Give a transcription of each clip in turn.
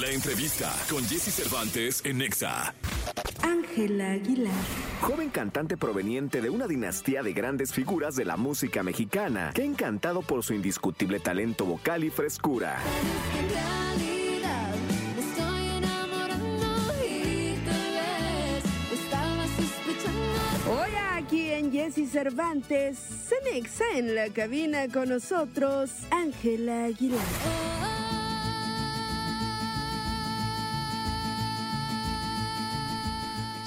La entrevista con Jesse Cervantes en Nexa. Ángela Aguilar. Joven cantante proveniente de una dinastía de grandes figuras de la música mexicana, que ha encantado por su indiscutible talento vocal y frescura. Hoy aquí en Jesse Cervantes, Cenexa en la cabina con nosotros, Ángela Aguilar.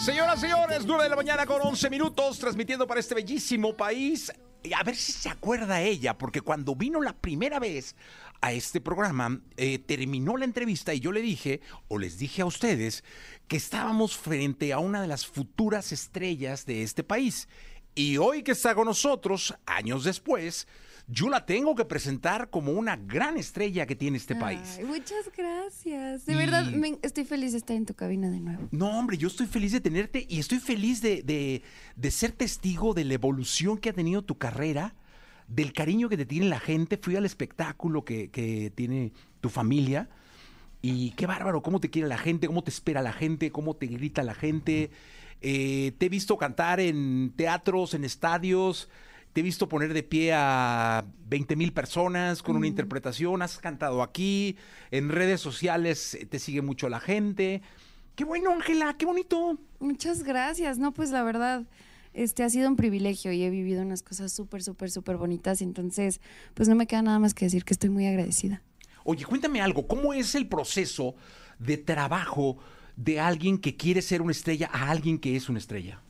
Señoras y señores, 9 de la mañana con 11 minutos, transmitiendo para este bellísimo país. A ver si se acuerda ella, porque cuando vino la primera vez a este programa, eh, terminó la entrevista y yo le dije, o les dije a ustedes, que estábamos frente a una de las futuras estrellas de este país. Y hoy que está con nosotros, años después, yo la tengo que presentar como una gran estrella que tiene este país. Muchas gracias. De Y- verdad, me- estoy feliz de estar en tu cabina de nuevo. No, hombre, yo estoy feliz de tenerte y estoy feliz de, de- de ser testigo de la evolución que ha tenido tu carrera, del cariño que te tiene la gente. Fui al espectáculo que, que tiene tu familia y qué bárbaro, cómo te quiere la gente, cómo te espera la gente, cómo te grita la gente. Eh, te he visto cantar en teatros, en estadios. Te he visto poner de pie a 20 mil personas con una interpretación. Has cantado aquí. En redes sociales eh, te sigue mucho la gente. Qué bueno, Ángela, qué bonito. Muchas gracias. No, pues la verdad, este ha sido un privilegio y he vivido unas cosas súper, súper, súper bonitas. Entonces, pues no me queda nada más que decir que estoy muy agradecida. Oye, cuéntame algo. ¿Cómo es el proceso de trabajo de alguien que quiere ser una estrella a alguien que es una estrella?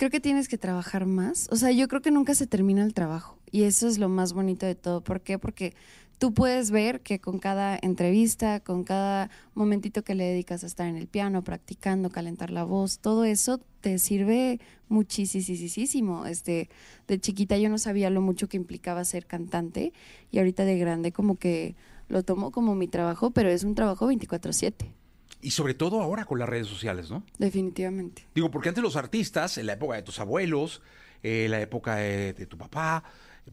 Creo que tienes que trabajar más. O sea, yo creo que nunca se termina el trabajo. Y eso es lo más bonito de todo. ¿Por qué? Porque tú puedes ver que con cada entrevista, con cada momentito que le dedicas a estar en el piano, practicando, calentar la voz, todo eso te sirve muchísimo. Este, de chiquita yo no sabía lo mucho que implicaba ser cantante y ahorita de grande como que lo tomo como mi trabajo, pero es un trabajo 24/7, Y sobre todo ahora con las redes sociales, ¿no? definitivamente. Digo, porque antes los artistas, en la época de tus abuelos, eh, en la época de, de tu papá,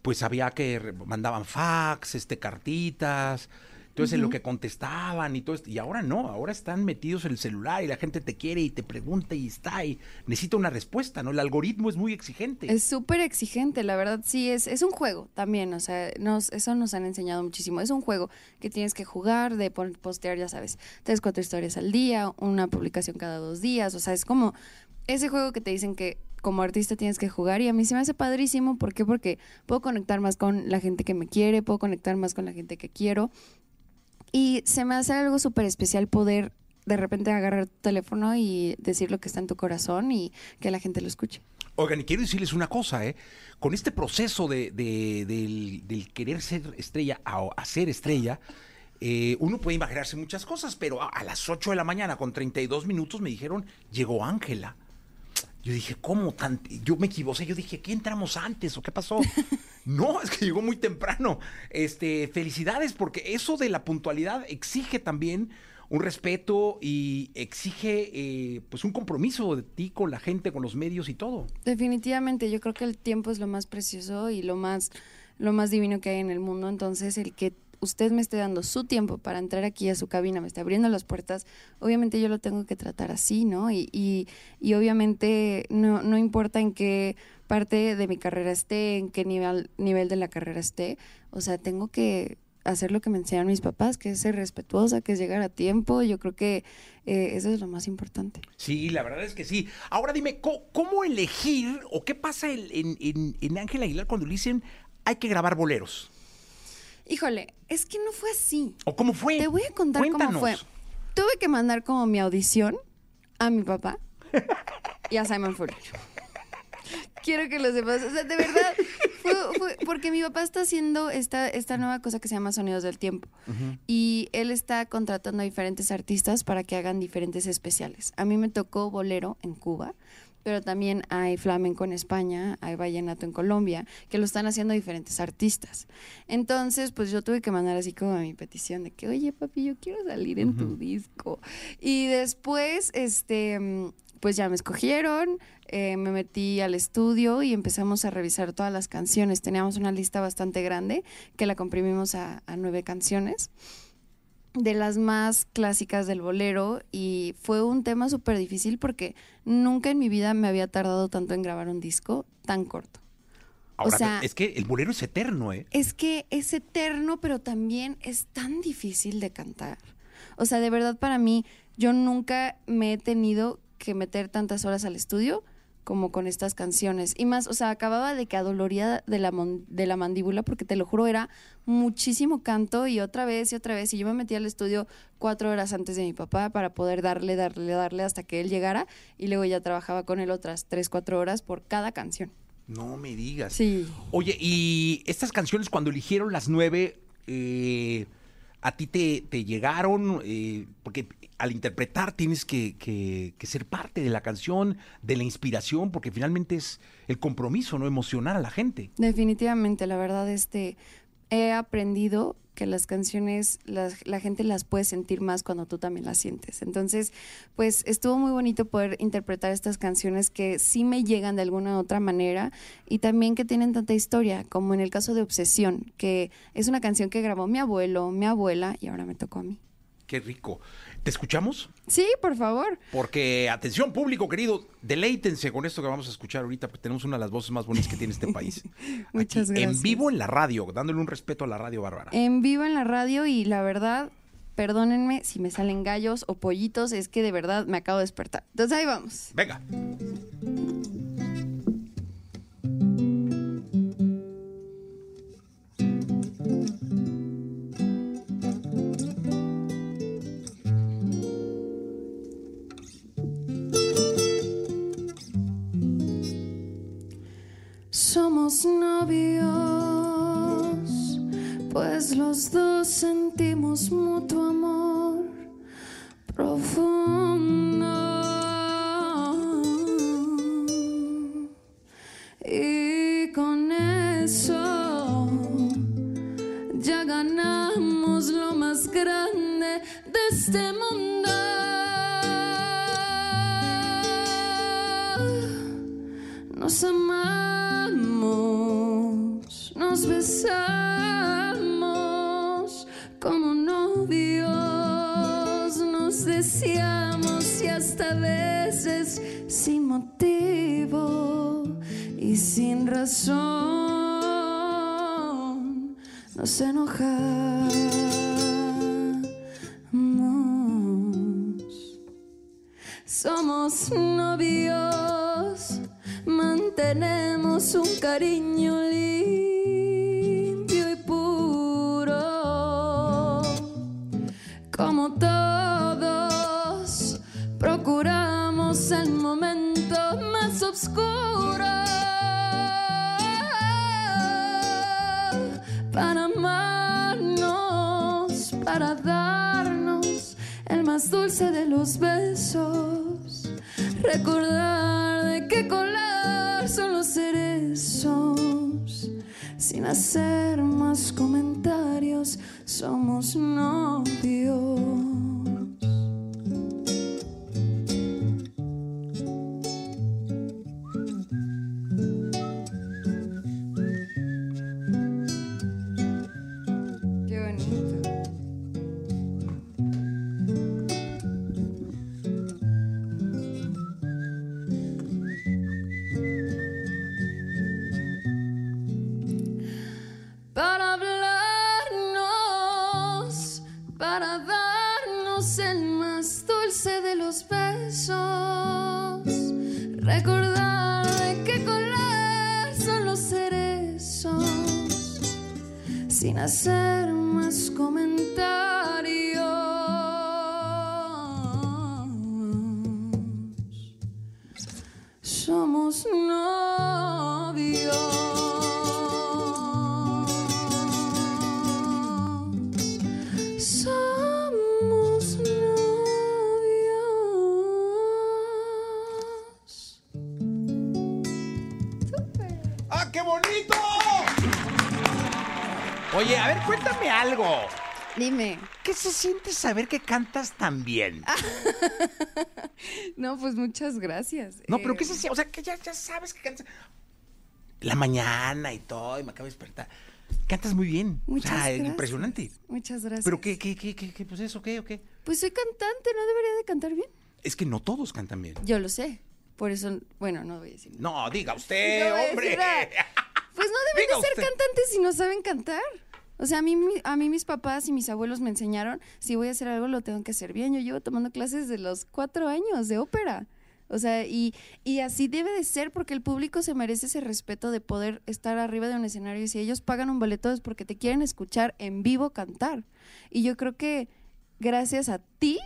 pues había que mandaban fax, este, cartitas, entonces en lo que contestaban y todo esto. Y ahora no, ahora están metidos en el celular y la gente te quiere y te pregunta y está y necesita una respuesta, ¿no? El algoritmo es muy exigente. Es súper exigente, la verdad sí, es, es un juego también, o sea, nos, eso nos han enseñado muchísimo. Es un juego que tienes que jugar, de postear, ya sabes, tres, cuatro historias al día, una publicación cada dos días, o sea, es como ese juego que te dicen que como artista tienes que jugar y a mí se me hace padrísimo, ¿por qué? Porque puedo conectar más con la gente que me quiere, puedo conectar más con la gente que quiero y se me hace algo súper especial poder de repente agarrar tu teléfono y decir lo que está en tu corazón y que la gente lo escuche. Oigan, y quiero decirles una cosa, ¿eh? Con este proceso de, de- del, del querer ser estrella a, a ser estrella, eh, uno puede imaginarse muchas cosas, pero a, a las 8 de la mañana, con 32 minutos, me dijeron, llegó Ángela. Yo dije, ¿cómo tan? Yo me equivoqué, yo dije, ¿qué entramos antes o qué pasó? no, es que llegó muy temprano. Este, felicidades, porque eso de la puntualidad exige también un respeto y exige eh, pues un compromiso de ti con la gente, con los medios y todo. Definitivamente, yo creo que el tiempo es lo más precioso y lo más, lo más divino que hay en el mundo. Entonces, el que usted me esté dando su tiempo para entrar aquí a su cabina, me esté abriendo las puertas, obviamente yo lo tengo que tratar así, ¿no? Y, y, y obviamente no, no importa en qué parte de mi carrera esté, en qué nivel, nivel de la carrera esté, o sea, tengo que hacer lo que me enseñaron mis papás, que es ser respetuosa, que es llegar a tiempo. Yo creo que eh, eso es lo más importante. Sí, la verdad es que sí. Ahora dime, ¿cómo, elegir o qué pasa en, en, en- en Ángel Aguilar cuando le dicen hay que grabar boleros? Híjole, es que no fue así. ¿O cómo fue? Te voy a contar Cuéntanos. cómo fue. Tuve que mandar como mi audición a mi papá y a Simon Fuller. Quiero que lo sepas. O sea, de verdad, fue, fue porque mi papá está haciendo esta, esta nueva cosa que se llama Sonidos del Tiempo. Y él está contratando a diferentes artistas para que hagan diferentes especiales. A mí me tocó bolero en Cuba, pero también hay flamenco en España, hay vallenato en Colombia, que lo están haciendo diferentes artistas. Entonces, pues yo tuve que mandar así como mi petición de que, oye, papi, yo quiero salir en tu disco. Y después, este, mm, pues ya me escogieron, eh, me metí al estudio y empezamos a revisar todas las canciones. Teníamos una lista bastante grande que la comprimimos a, a nueve canciones. De las más clásicas del bolero y fue un tema súper difícil porque nunca en mi vida me había tardado tanto en grabar un disco tan corto. Ahora, o sea, es que el bolero es eterno, ¿eh? es que es eterno, pero también es tan difícil de cantar. O sea, de verdad para mí, yo nunca me he tenido que meter tantas horas al estudio como con estas canciones. Y más, o sea, acababa de que adoloría de la, mon- de la mandíbula, porque te lo juro, era muchísimo canto y otra vez y otra vez. Y yo me metí al estudio cuatro horas antes de mi papá para poder darle, darle, darle hasta que él llegara. Y luego ya trabajaba con él otras tres, cuatro horas por cada canción. No me digas. Sí. Oye, y estas canciones cuando eligieron las nueve, eh, ¿a ti te, te llegaron? Eh, porque al interpretar tienes que, que- que ser parte de la canción, de la inspiración, porque finalmente es el compromiso, ¿no? Emocionar a la gente. Definitivamente, la verdad, este, he aprendido que las canciones, la gente las puede sentir más cuando tú también las sientes. Entonces, pues estuvo muy bonito poder interpretar estas canciones que sí me llegan de alguna u otra manera y también que tienen tanta historia, como en el caso de Obsesión, que es una canción que grabó mi abuelo, mi abuela y ahora me tocó a mí. Qué rico. ¿Te escuchamos? Sí, por favor. Porque, atención público querido, deleítense con esto que vamos a escuchar ahorita, porque tenemos una de las voces más bonitas que tiene este país. Muchas Aquí, En gracias. vivo en la radio, dándole un respeto a la radio bárbara. En vivo en la radio y la verdad, perdónenme si me salen gallos o pollitos, es que de verdad me acabo de despertar. Entonces ahí vamos. Venga. De este mundo. Nos amamos, nos besamos como novios, nos deseamos y hasta veces sin motivo y sin razón nos enojamos. Somos novios, mantenemos un cariño limpio y puro. Como todos, procuramos el momento más oscuro para amarnos, para darnos el más dulce de los besos. Recordar de qué color son los cerezos. Sin hacer más comentarios, somos novios. Sin hacer más comentarios. Oye, a ver, cuéntame algo. Dime. ¿Qué se siente saber que cantas tan bien? No, pues muchas gracias. No, pero Eh, ¿qué se siente? O sea, que ya, ya sabes que cantas. La mañana y todo, y me acabo de despertar. Cantas muy bien. Muchas o sea, gracias. impresionante. Muchas gracias. Pero qué, qué, qué, qué, qué, pues eso, ¿qué o qué? Pues soy cantante, ¿no debería de cantar bien? Es que no todos cantan bien. Yo lo sé. Por eso, bueno, no voy a decir. nada. No, diga usted, hombre. Pues no deben Diga de ser usted. cantantes si no saben cantar. O sea, a mí, a mí mis papás y mis abuelos me enseñaron, si voy a hacer algo lo tengo que hacer bien. Yo llevo tomando clases de los cuatro años de ópera. O sea, y, y así debe de ser porque el público se merece ese respeto de poder estar arriba de un escenario y si ellos pagan un boleto es porque te quieren escuchar en vivo cantar. Y yo creo que gracias a ti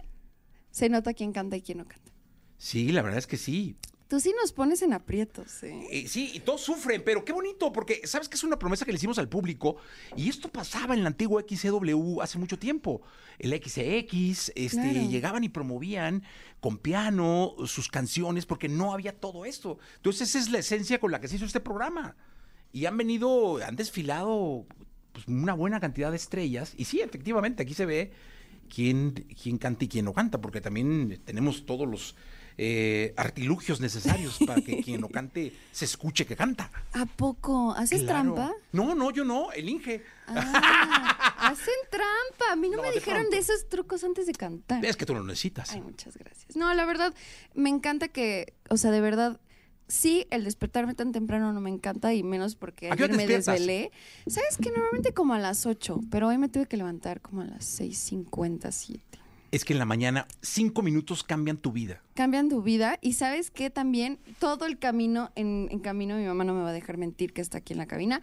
se nota quién canta y quién no canta. Sí, la verdad es que sí. Tú sí nos pones en aprietos, ¿eh? Eh, sí, y todos sufren, pero qué bonito, porque sabes que es una promesa que le hicimos al público y esto pasaba en la antigua XCW hace mucho tiempo. El XX, este, Claro. llegaban y promovían con piano sus canciones porque no había todo esto. Entonces esa es la esencia con la que se hizo este programa. Y han venido, han desfilado pues, una buena cantidad de estrellas y sí, efectivamente, aquí se ve quién, quién canta y quién no canta, porque también tenemos todos los eh, artilugios necesarios para que quien no cante se escuche que canta. ¿A poco? ¿Haces Claro. trampa? No, no, yo no, el Inge. Ah, hacen trampa. A mí no, No, me dijeron de esos trucos antes de cantar. Es que tú lo necesitas. Ay, muchas gracias. No, la verdad, me encanta que, o sea, de verdad, sí, el despertarme tan temprano no me encanta y menos porque ¿A qué hora ayer me despiertas? desvelé. ¿Sabes que Normalmente como a las 8, pero hoy me tuve que levantar como a las 6.57. Es que en la mañana cinco minutos cambian tu vida. Cambian tu vida y sabes que también todo el camino, en, en camino, mi mamá no me va a dejar mentir que está aquí en la cabina,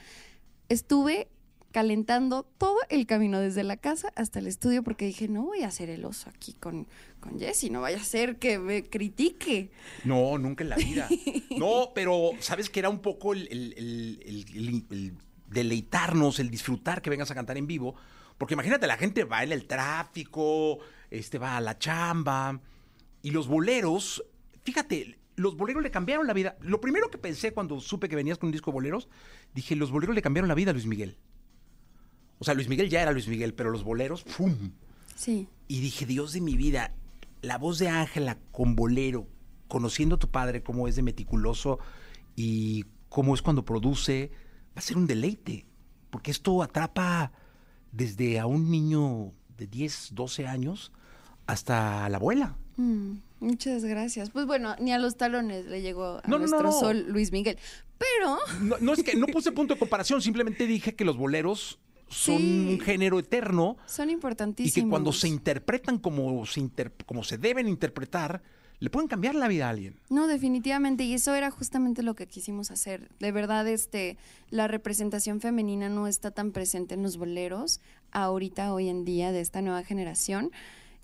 estuve calentando todo el camino desde la casa hasta el estudio porque dije, no voy a hacer el oso aquí con, con Jessy, no vaya a ser que me critique. No, nunca en la vida. No, pero sabes que era un poco el, el- el- el- el- el deleitarnos, el disfrutar que vengas a cantar en vivo. Porque imagínate, la gente va en el tráfico, este va a la chamba. Y los boleros, fíjate, los boleros le cambiaron la vida. Lo primero que pensé cuando supe que venías con un disco de boleros, dije, los boleros le cambiaron la vida a Luis Miguel. O sea, Luis Miguel ya era Luis Miguel, pero los boleros, ¡pum! Sí. Y dije, Dios de mi vida, la voz de Ángela con bolero, conociendo a tu padre, cómo es de meticuloso y cómo es cuando produce, va a ser un deleite. Porque esto atrapa desde a un niño de 10, 12 años hasta la abuela. Mm, muchas gracias. Pues bueno, ni a los talones le llegó a No, no, no, nuestro no. sol Luis Miguel. Pero No, no es que no puse punto de comparación, simplemente dije que los boleros son Sí. un género eterno son y importantísimos. que cuando se interpretan como se, inter- como se deben interpretar, le pueden cambiar la vida a alguien. No, definitivamente, y eso era justamente lo que quisimos hacer. De verdad, este, la representación femenina no está tan presente en los boleros ahorita, hoy en día, de esta nueva generación.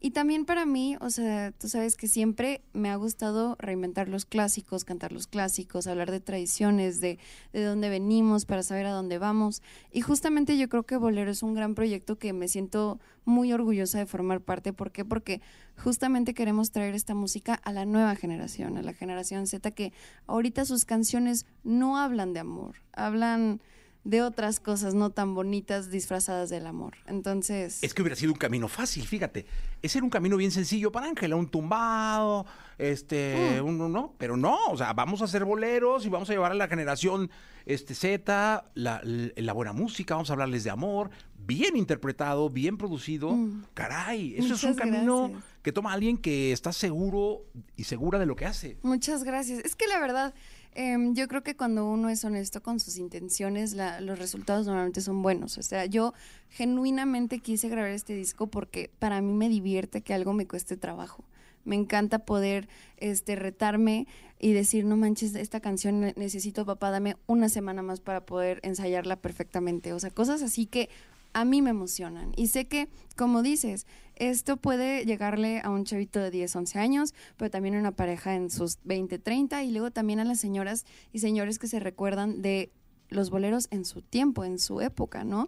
Y también para mí, o sea, tú sabes que siempre me ha gustado reinventar los clásicos, cantar los clásicos, hablar de tradiciones, de, de dónde venimos, para saber a dónde vamos. Y justamente yo creo que Bolero es un gran proyecto que me siento muy orgullosa de formar parte. ¿Por qué? Porque justamente queremos traer esta música a la nueva generación, a la generación Z, que ahorita sus canciones no hablan de amor, hablan de otras cosas no tan bonitas disfrazadas del amor. Entonces, Es que hubiera sido un camino fácil, fíjate. Ese era un camino bien sencillo para Ángela, un tumbado, este, Mm. un, no, pero no, o sea, vamos a hacer boleros y vamos a llevar a la generación este Z la, la- la buena música, vamos a hablarles de amor, bien interpretado, bien producido. Caray, eso es un Mm. Camino gracias. que toma alguien que está seguro y segura de lo que hace. Muchas gracias. Es que la verdad, em, yo creo que cuando uno es honesto con sus intenciones, la- los resultados normalmente son buenos. O sea, yo genuinamente quise grabar este disco porque para mí me divierte que algo me cueste trabajo. Me encanta poder este, retarme y decir, no manches, esta canción ne- necesito, papá, dame una semana más para poder ensayarla perfectamente. O sea, cosas así que a mí me emocionan. Y sé que, como dices, esto puede llegarle a un chavito de 10, 11 años, pero también a una pareja en sus 20, 30 y luego también a las señoras y señores que se recuerdan de los boleros en su tiempo, en su época, ¿no?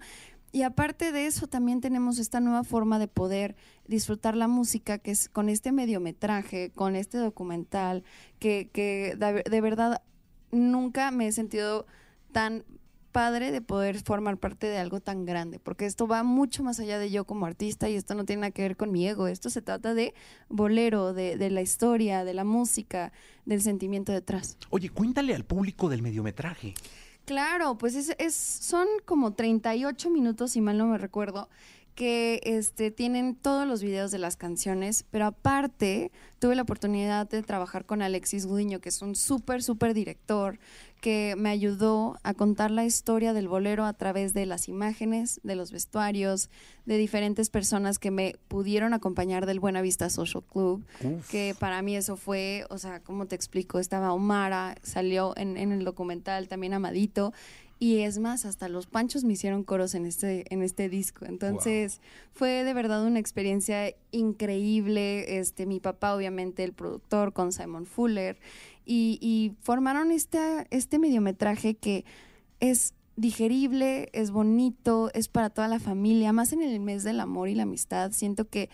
Y aparte de eso, también tenemos esta nueva forma de poder disfrutar la música, que es con este mediometraje, con este documental, que, que de, de verdad nunca me he sentido tan padre de poder formar parte de algo tan grande, porque esto va mucho más allá de yo como artista y esto no tiene nada que ver con mi ego, esto se trata de bolero, de, de la historia, de la música, del sentimiento detrás. Oye, cuéntale al público del mediometraje. Claro, pues es, es- son como 38 minutos, si mal no me recuerdo, que este, tienen todos los videos de las canciones, pero aparte tuve la oportunidad de trabajar con Alexis Gudiño, que es un súper, súper director, que me ayudó a contar la historia del bolero a través de las imágenes, de los vestuarios, de diferentes personas que me pudieron acompañar del Buena Vista Social Club, que para mí eso fue, o sea, ¿cómo te explico? Estaba Omara, salió en, en el documental también Amadito, y es más, hasta los panchos me hicieron coros en este, en este disco. Entonces, fue de verdad una experiencia increíble. Este, mi papá, obviamente, el productor, con Simon Fuller. Y, y formaron esta, este mediometraje que es digerible, es bonito, es para toda la familia, más en el mes del amor y la amistad. Siento que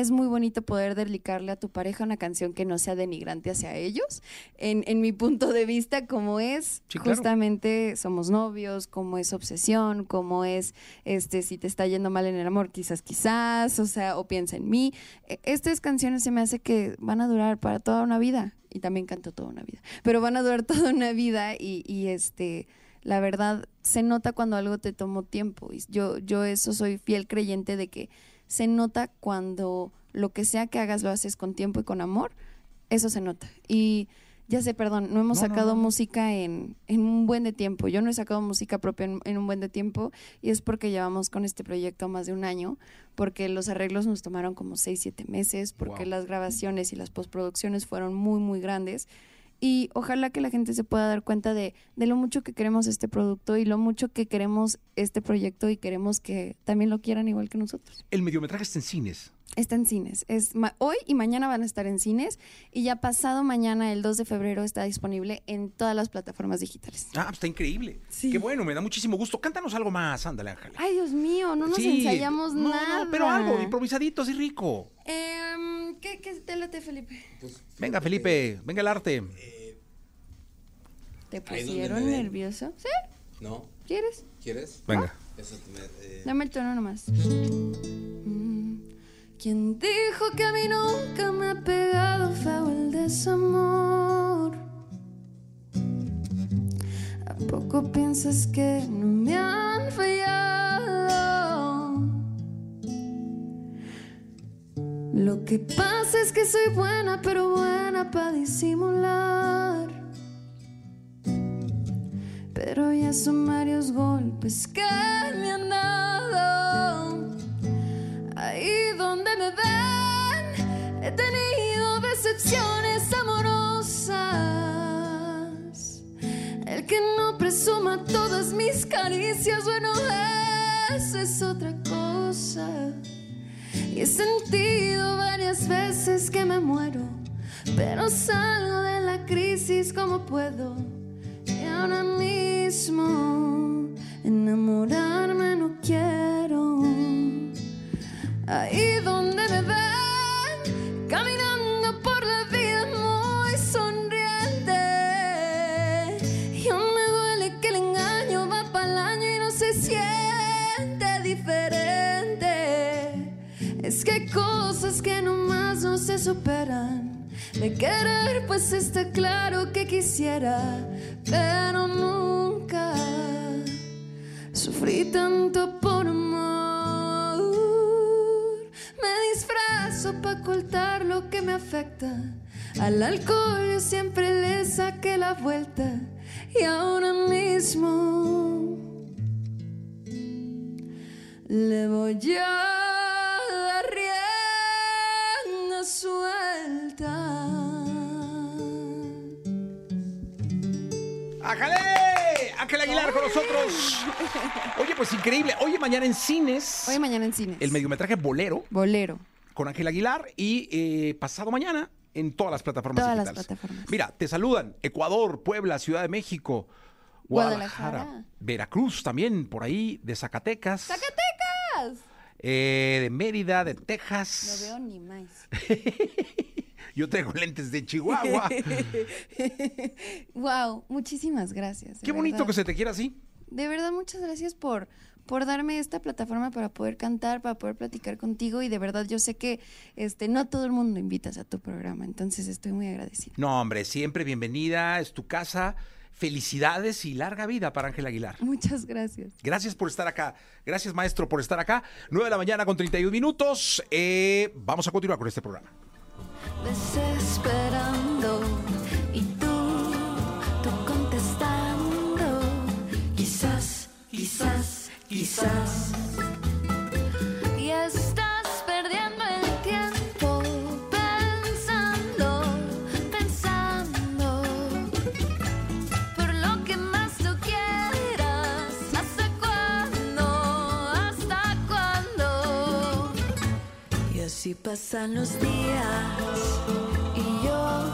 es muy bonito poder dedicarle a tu pareja una canción que no sea denigrante hacia ellos. En, en mi punto de vista, como es, Sí, claro. justamente somos novios, como es obsesión, como es, este, si te está yendo mal en el amor, quizás, quizás, o sea, o piensa en mí. E- Estas canciones se me hace que van a durar para toda una vida. Y también canto toda una vida. Pero van a durar toda una vida y, y este la verdad se nota cuando algo te tomó tiempo. Y yo, yo eso soy fiel creyente de que se nota cuando lo que sea que hagas lo haces con tiempo y con amor. Eso se nota. Y ya sé, perdón, no hemos No, no, sacado no. música en, en un buen de tiempo. Yo no he sacado música propia en, en un buen de tiempo y es porque llevamos con este proyecto más de un año, porque los arreglos nos tomaron como seis, siete meses, porque Wow. las grabaciones y las postproducciones fueron muy, muy grandes. Y ojalá que la gente se pueda dar cuenta de, de lo mucho que queremos este producto y lo mucho que queremos este proyecto y queremos que también lo quieran igual que nosotros. El mediometraje está en cines. Está en cines. Es hoy y mañana van a estar en cines y ya pasado mañana, el 2 de febrero, está disponible en todas las plataformas digitales. Ah, está increíble. Sí. Qué bueno, me da muchísimo gusto. Cántanos algo más, ándale, Ángel. Ay, Dios mío, no nos Sí. ensayamos No, nada. No, pero algo, improvisadito, así rico. Em, ¿qué, ¿Qué te late, Felipe? Venga, Felipe, venga el arte. ¿Te pusieron nervioso? ¿Sí? ¿No? ¿Quieres? ¿Quieres? Venga. Eso te me- eh, Dame el tono nomás. Mm, ¿Quién dijo que a mí nunca me ha pegado feo el desamor? ¿A poco piensas que no me han fallado? Lo que pasa es que soy buena, pero buena para disimular. Pero ya son varios golpes que me han dado. Ahí donde me ven, he tenido decepciones amorosas. El que no presuma todas mis caricias, bueno, eso es otra cosa. He sentido varias veces que me muero, pero salgo de la crisis como puedo. Y ahora mismo enamorarme no quiero. Ahí pero nunca sufrí tanto por amor. Me disfrazo para ocultar lo que me afecta. Al alcohol yo siempre le saqué la vuelta y ahora mismo le voy a dar rienda suelta. ¡Ájale! Ángel Aguilar con nosotros. Oye, pues increíble. Oye, mañana en cines. Hoy y mañana en cines. El mediometraje Bolero Bolero. con Ángel Aguilar y eh, pasado mañana en todas las plataformas Todas las digitales. plataformas. Mira, te saludan Ecuador, Puebla, Ciudad de México, Guadalajara, Guadalajara. Veracruz también, por ahí, de Zacatecas. ¡Zacatecas! eh, de Mérida, de No Texas. veo ni más. Yo traigo lentes de Chihuahua. wow, muchísimas gracias. Qué bonito que se te quiera así. De verdad, muchas gracias por, por darme esta plataforma para poder cantar, para poder platicar contigo y de verdad yo sé que este no todo el mundo invitas a tu programa, entonces estoy muy agradecida. No, hombre, siempre bienvenida, es tu casa. Felicidades y larga vida para Ángel Aguilar. Muchas gracias. Gracias por estar acá. Gracias, maestro, por estar acá. 9 de la mañana con 31 minutos. Eh, vamos a continuar con este programa. Desesperando y tú, tú contestando. Quizás, quizás, quizás. pasan los días y yo